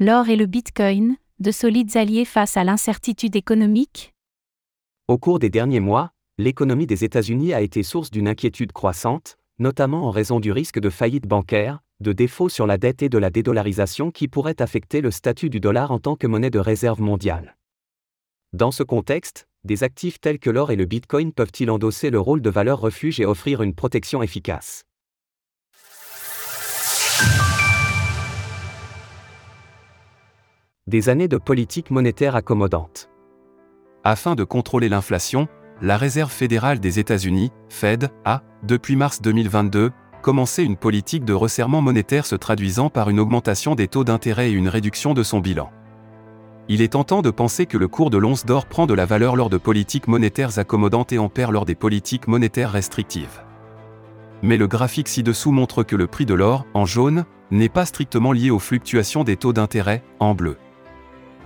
L'or et le Bitcoin, de solides alliés face à l'incertitude économique? Au cours des derniers mois, l'économie des États-Unis a été source d'une inquiétude croissante, notamment en raison du risque de faillite bancaire, de défaut sur la dette et de la dédollarisation qui pourrait affecter le statut du dollar en tant que monnaie de réserve mondiale. Dans ce contexte, des actifs tels que l'or et le Bitcoin peuvent-ils endosser le rôle de valeur refuge et offrir une protection efficace? Des années de politique monétaire accommodante. Afin de contrôler l'inflation, la Réserve fédérale des États-Unis, Fed, a, depuis mars 2022, commencé une politique de resserrement monétaire se traduisant par une augmentation des taux d'intérêt et une réduction de son bilan. Il est tentant de penser que le cours de l'once d'or prend de la valeur lors de politiques monétaires accommodantes et en perd lors des politiques monétaires restrictives. Mais le graphique ci-dessous montre que le prix de l'or, en jaune, n'est pas strictement lié aux fluctuations des taux d'intérêt, en bleu.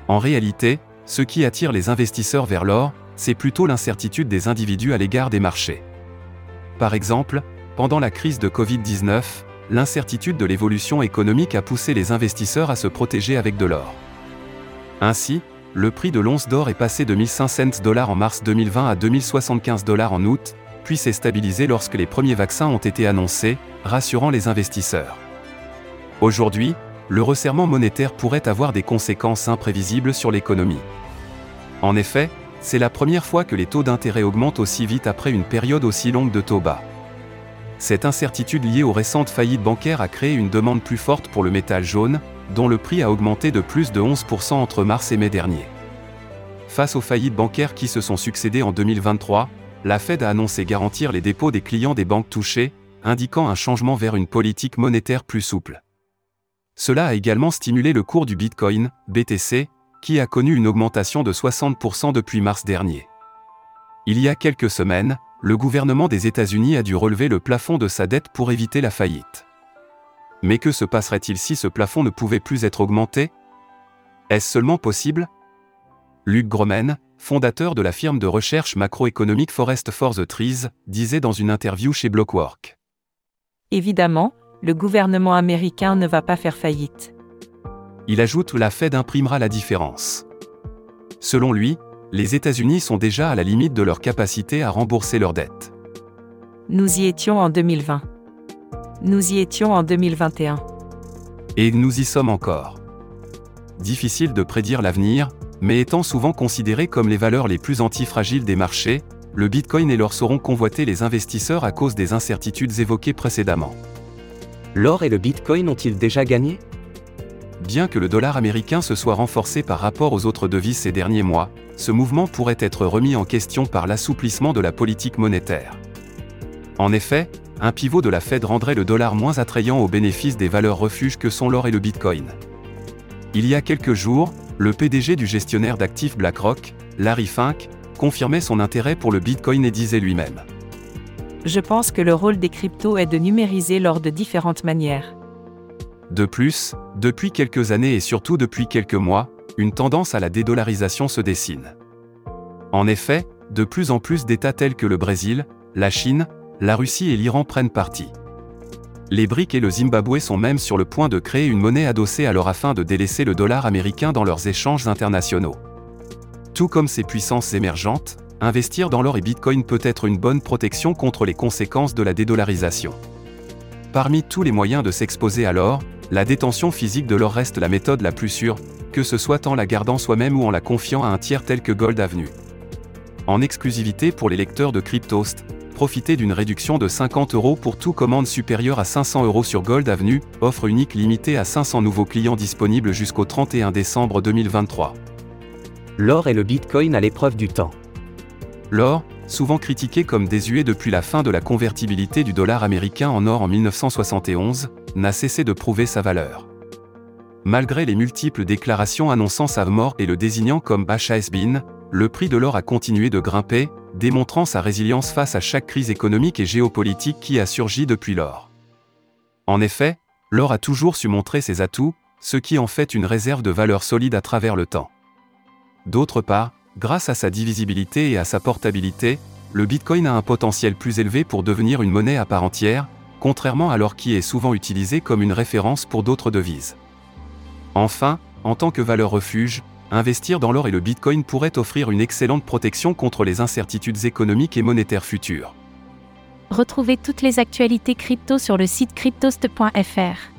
En réalité, ce qui attire les investisseurs vers l'or, c'est plutôt l'incertitude des individus à l'égard des marchés. Par exemple, pendant la crise de Covid-19, l'incertitude de l'évolution économique a poussé les investisseurs à se protéger avec de l'or. Ainsi, le prix de l'once d'or est passé de 1500 dollars en mars 2020 à 2075 dollars en août, puis s'est stabilisé lorsque les premiers vaccins ont été annoncés, rassurant les investisseurs. Aujourd'hui, le resserrement monétaire pourrait avoir des conséquences imprévisibles sur l'économie. En effet, c'est la première fois que les taux d'intérêt augmentent aussi vite après une période aussi longue de taux bas. Cette incertitude liée aux récentes faillites bancaires a créé une demande plus forte pour le métal jaune, dont le prix a augmenté de plus de 11% entre mars et mai dernier. Face aux faillites bancaires qui se sont succédées en 2023, la Fed a annoncé garantir les dépôts des clients des banques touchées, indiquant un changement vers une politique monétaire plus souple. Cela a également stimulé le cours du Bitcoin, BTC, qui a connu une augmentation de 60% depuis mars dernier. Il y a quelques semaines, le gouvernement des États-Unis a dû relever le plafond de sa dette pour éviter la faillite. Mais que se passerait-il si ce plafond ne pouvait plus être augmenté? Est-ce seulement possible? Luc Gromen, fondateur de la firme de recherche macroéconomique Forest for the Trees, disait dans une interview chez Blockwork. Évidemment, le gouvernement américain ne va pas faire faillite. Il ajoute la Fed imprimera la différence. Selon lui, les États-Unis sont déjà à la limite de leur capacité à rembourser leurs dettes. Nous y étions en 2020. Nous y étions en 2021. Et nous y sommes encore. Difficile de prédire l'avenir, mais étant souvent considérés comme les valeurs les plus antifragiles des marchés, le Bitcoin et l'or sauront convoiter les investisseurs à cause des incertitudes évoquées précédemment. L'or et le Bitcoin ont-ils déjà gagné? Bien que le dollar américain se soit renforcé par rapport aux autres devises ces derniers mois, ce mouvement pourrait être remis en question par l'assouplissement de la politique monétaire. En effet, un pivot de la Fed rendrait le dollar moins attrayant au bénéfice des valeurs refuges que sont l'or et le Bitcoin. Il y a quelques jours, le PDG du gestionnaire d'actifs BlackRock, Larry Fink, confirmait son intérêt pour le Bitcoin et disait lui-même. Je pense que le rôle des cryptos est de numériser l'or de différentes manières. De plus, depuis quelques années et surtout depuis quelques mois, une tendance à la dédollarisation se dessine. En effet, de plus en plus d'États tels que le Brésil, la Chine, la Russie et l'Iran prennent parti. Les BRICS et le Zimbabwe sont même sur le point de créer une monnaie adossée à leur afin de délaisser le dollar américain dans leurs échanges internationaux. Tout comme ces puissances émergentes, investir dans l'or et Bitcoin peut être une bonne protection contre les conséquences de la dédollarisation. Parmi tous les moyens de s'exposer à l'or, la détention physique de l'or reste la méthode la plus sûre, que ce soit en la gardant soi-même ou en la confiant à un tiers tel que Gold Avenue. En exclusivité pour les lecteurs de Cryptost, profitez d'une réduction de 50 euros pour tout commande supérieure à 500 euros sur Gold Avenue, offre unique limitée à 500 nouveaux clients disponibles jusqu'au 31 décembre 2023. L'or et le Bitcoin à l'épreuve du temps. L'or, souvent critiqué comme désuet depuis la fin de la convertibilité du dollar américain en or en 1971, n'a cessé de prouver sa valeur. Malgré les multiples déclarations annonçant sa mort et le désignant comme HSBN, le prix de l'or a continué de grimper, démontrant sa résilience face à chaque crise économique et géopolitique qui a surgi depuis lors. En effet, l'or a toujours su montrer ses atouts, ce qui en fait une réserve de valeur solide à travers le temps. D'autre part, Grâce à sa divisibilité et à sa portabilité, le Bitcoin a un potentiel plus élevé pour devenir une monnaie à part entière, contrairement à l'or qui est souvent utilisé comme une référence pour d'autres devises. Enfin, en tant que valeur refuge, investir dans l'or et le Bitcoin pourrait offrir une excellente protection contre les incertitudes économiques et monétaires futures. Retrouvez toutes les actualités crypto sur le site cryptost.fr.